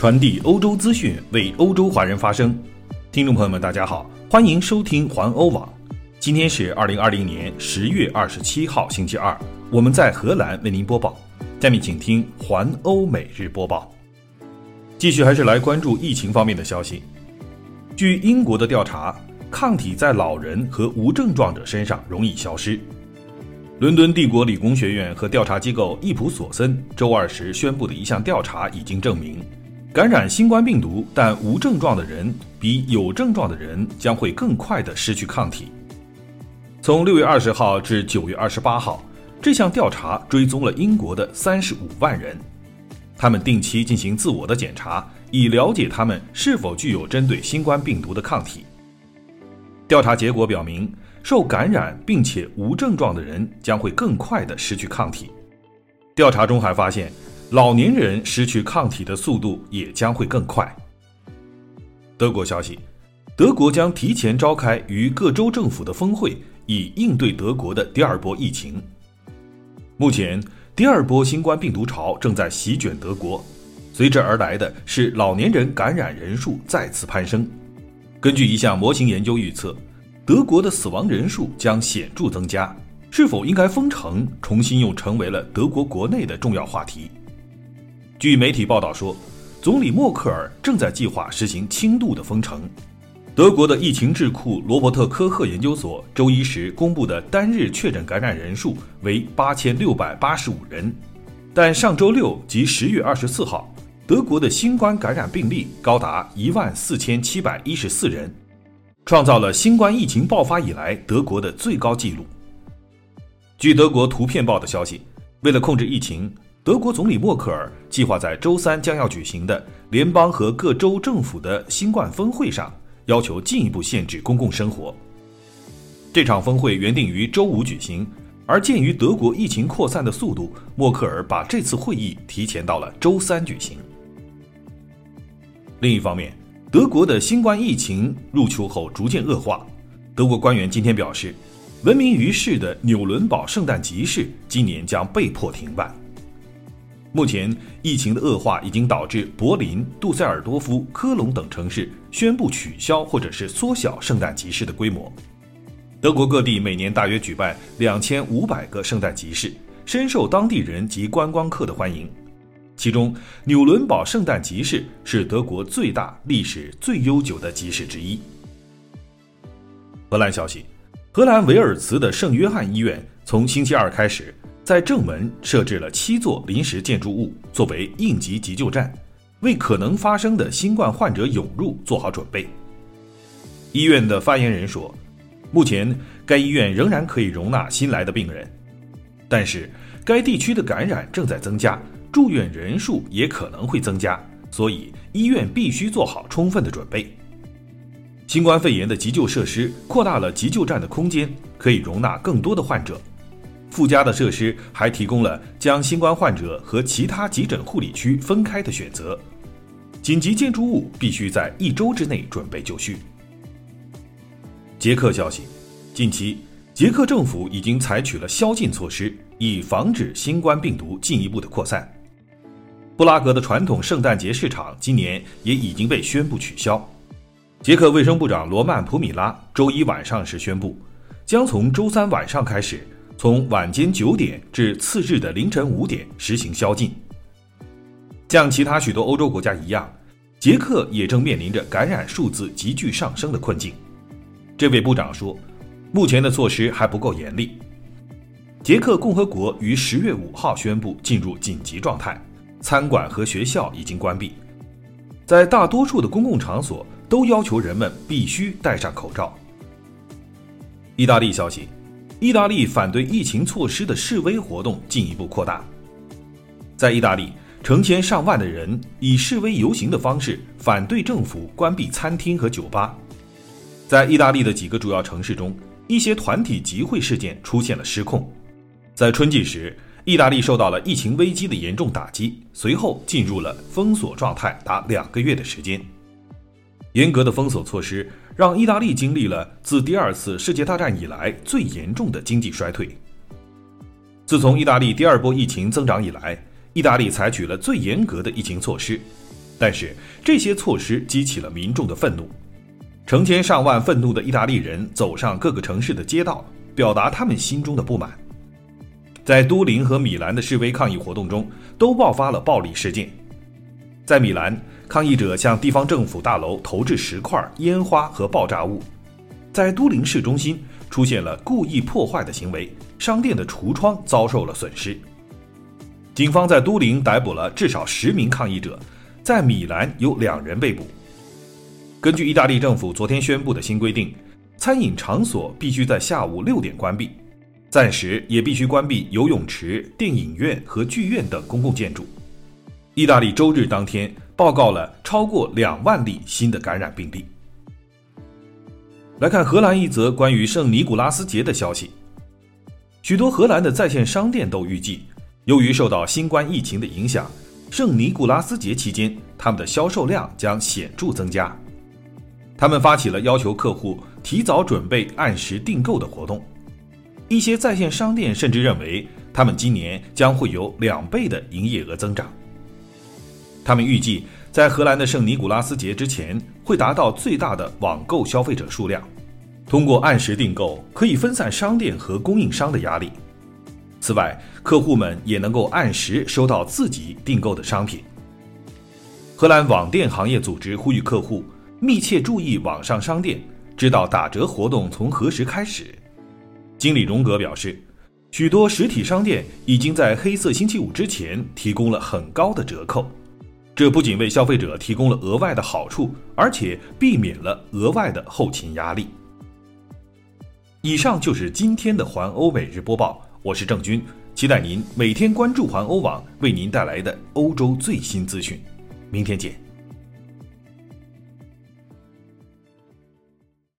传递欧洲资讯，为欧洲华人发声。听众朋友们，大家好，欢迎收听环欧网。今天是二零二零年十月二十七号，星期二。我们在荷兰为您播报。下面请听环欧每日播报。继续还是来关注疫情方面的消息。据英国的调查，抗体在老人和无症状者身上容易消失。伦敦帝国理工学院和调查机构易普索森周二时宣布的一项调查已经证明，感染新冠病毒但无症状的人比有症状的人将会更快地失去抗体。从六月二十号至九月二十八号，这项调查追踪了英国的三十五万人，他们定期进行自我的检查，以了解他们是否具有针对新冠病毒的抗体。调查结果表明。受感染并且无症状的人将会更快地失去抗体。调查中还发现，老年人失去抗体的速度也将会更快。德国消息，德国将提前召开与各州政府的峰会，以应对德国的第二波疫情。目前，第二波新冠病毒潮正在席卷德国，随之而来的是老年人感染人数再次攀升。根据一项模型研究预测。德国的死亡人数将显著增加，是否应该封城，重新又成为了德国国内的重要话题。据媒体报道说，总理默克尔正在计划实行轻度的封城。德国的疫情智库罗伯特科赫研究所周一时公布的单日确诊感染人数为八千六百八十五人，但上周六即十月二十四号，德国的新冠感染病例高达一万四千七百一十四人。创造了新冠疫情爆发以来德国的最高纪录。据德国图片报的消息，为了控制疫情，德国总理默克尔计划在周三将要举行的联邦和各州政府的新冠峰会上，要求进一步限制公共生活。这场峰会原定于周五举行，而鉴于德国疫情扩散的速度，默克尔把这次会议提前到了周三举行。另一方面。德国的新冠疫情入秋后逐渐恶化。德国官员今天表示，闻名于世的纽伦堡圣诞集市今年将被迫停办。目前，疫情的恶化已经导致柏林、杜塞尔多夫、科隆等城市宣布取消或者是缩小圣诞集市的规模。德国各地每年大约举办两千五百个圣诞集市，深受当地人及观光客的欢迎。其中，纽伦堡圣诞集市是德国最大、历史最悠久的集市之一。荷兰消息，荷兰维尔茨的圣约翰医院从星期二开始，在正门设置了七座临时建筑物，作为应急急救站，为可能发生的新冠患者涌入做好准备。医院的发言人说，目前该医院仍然可以容纳新来的病人，但是该地区的感染正在增加。住院人数也可能会增加，所以医院必须做好充分的准备。新冠肺炎的急救设施扩大了急救站的空间，可以容纳更多的患者。附加的设施还提供了将新冠患者和其他急诊护理区分开的选择。紧急建筑物必须在一周之内准备就绪。捷克消息，近期捷克政府已经采取了宵禁措施，以防止新冠病毒进一步的扩散。布拉格的传统圣诞节市场今年也已经被宣布取消。捷克卫生部长罗曼普米拉周一晚上时宣布，将从周三晚上开始，从晚间九点至次日的凌晨五点实行宵禁。像其他许多欧洲国家一样，捷克也正面临着感染数字急剧上升的困境。这位部长说，目前的措施还不够严厉。捷克共和国于十月五号宣布进入紧急状态。餐馆和学校已经关闭，在大多数的公共场所都要求人们必须戴上口罩。意大利消息，意大利反对疫情措施的示威活动进一步扩大，在意大利，成千上万的人以示威游行的方式反对政府关闭餐厅和酒吧。在意大利的几个主要城市中，一些团体集会事件出现了失控，在春季时。意大利受到了疫情危机的严重打击，随后进入了封锁状态达两个月的时间。严格的封锁措施让意大利经历了自第二次世界大战以来最严重的经济衰退。自从意大利第二波疫情增长以来，意大利采取了最严格的疫情措施。但是这些措施激起了民众的愤怒，成千上万愤怒的意大利人走上各个城市的街道，表达他们心中的不满。在都灵和米兰的示威抗议活动中，都爆发了暴力事件。在米兰，抗议者向地方政府大楼投掷石块、烟花和爆炸物；在都灵市中心出现了故意破坏的行为，商店的橱窗遭受了损失。警方在都灵逮捕了至少十名抗议者。在米兰有两人被捕。根据意大利政府昨天宣布的新规定，餐饮场所必须在下午六点关闭，暂时也必须关闭游泳池、电影院和剧院等公共建筑。意大利周日当天报告了超过两万例新的感染病例。来看荷兰一则关于圣尼古拉斯节的消息，许多荷兰的在线商店都预计，由于受到新冠疫情的影响。圣尼古拉斯节期间，他们的销售量将显著增加。他们发起了要求客户提早准备、按时订购的活动。一些在线商店甚至认为，他们今年将会有两倍的营业额增长。他们预计，在荷兰的圣尼古拉斯节之前，会达到最大的网购消费者数量。通过按时订购，可以分散商店和供应商的压力。此外，客户们也能够按时收到自己订购的商品。荷兰网店行业组织呼吁客户密切注意网上商店，知道打折活动从何时开始。经理荣格表示，许多实体商店已经在黑色星期五之前提供了很高的折扣，这不仅为消费者提供了额外的好处，而且避免了额外的后勤压力。以上就是今天的环欧每日播报。我是郑军，期待您每天关注环欧网为您带来的欧洲最新资讯。明天见。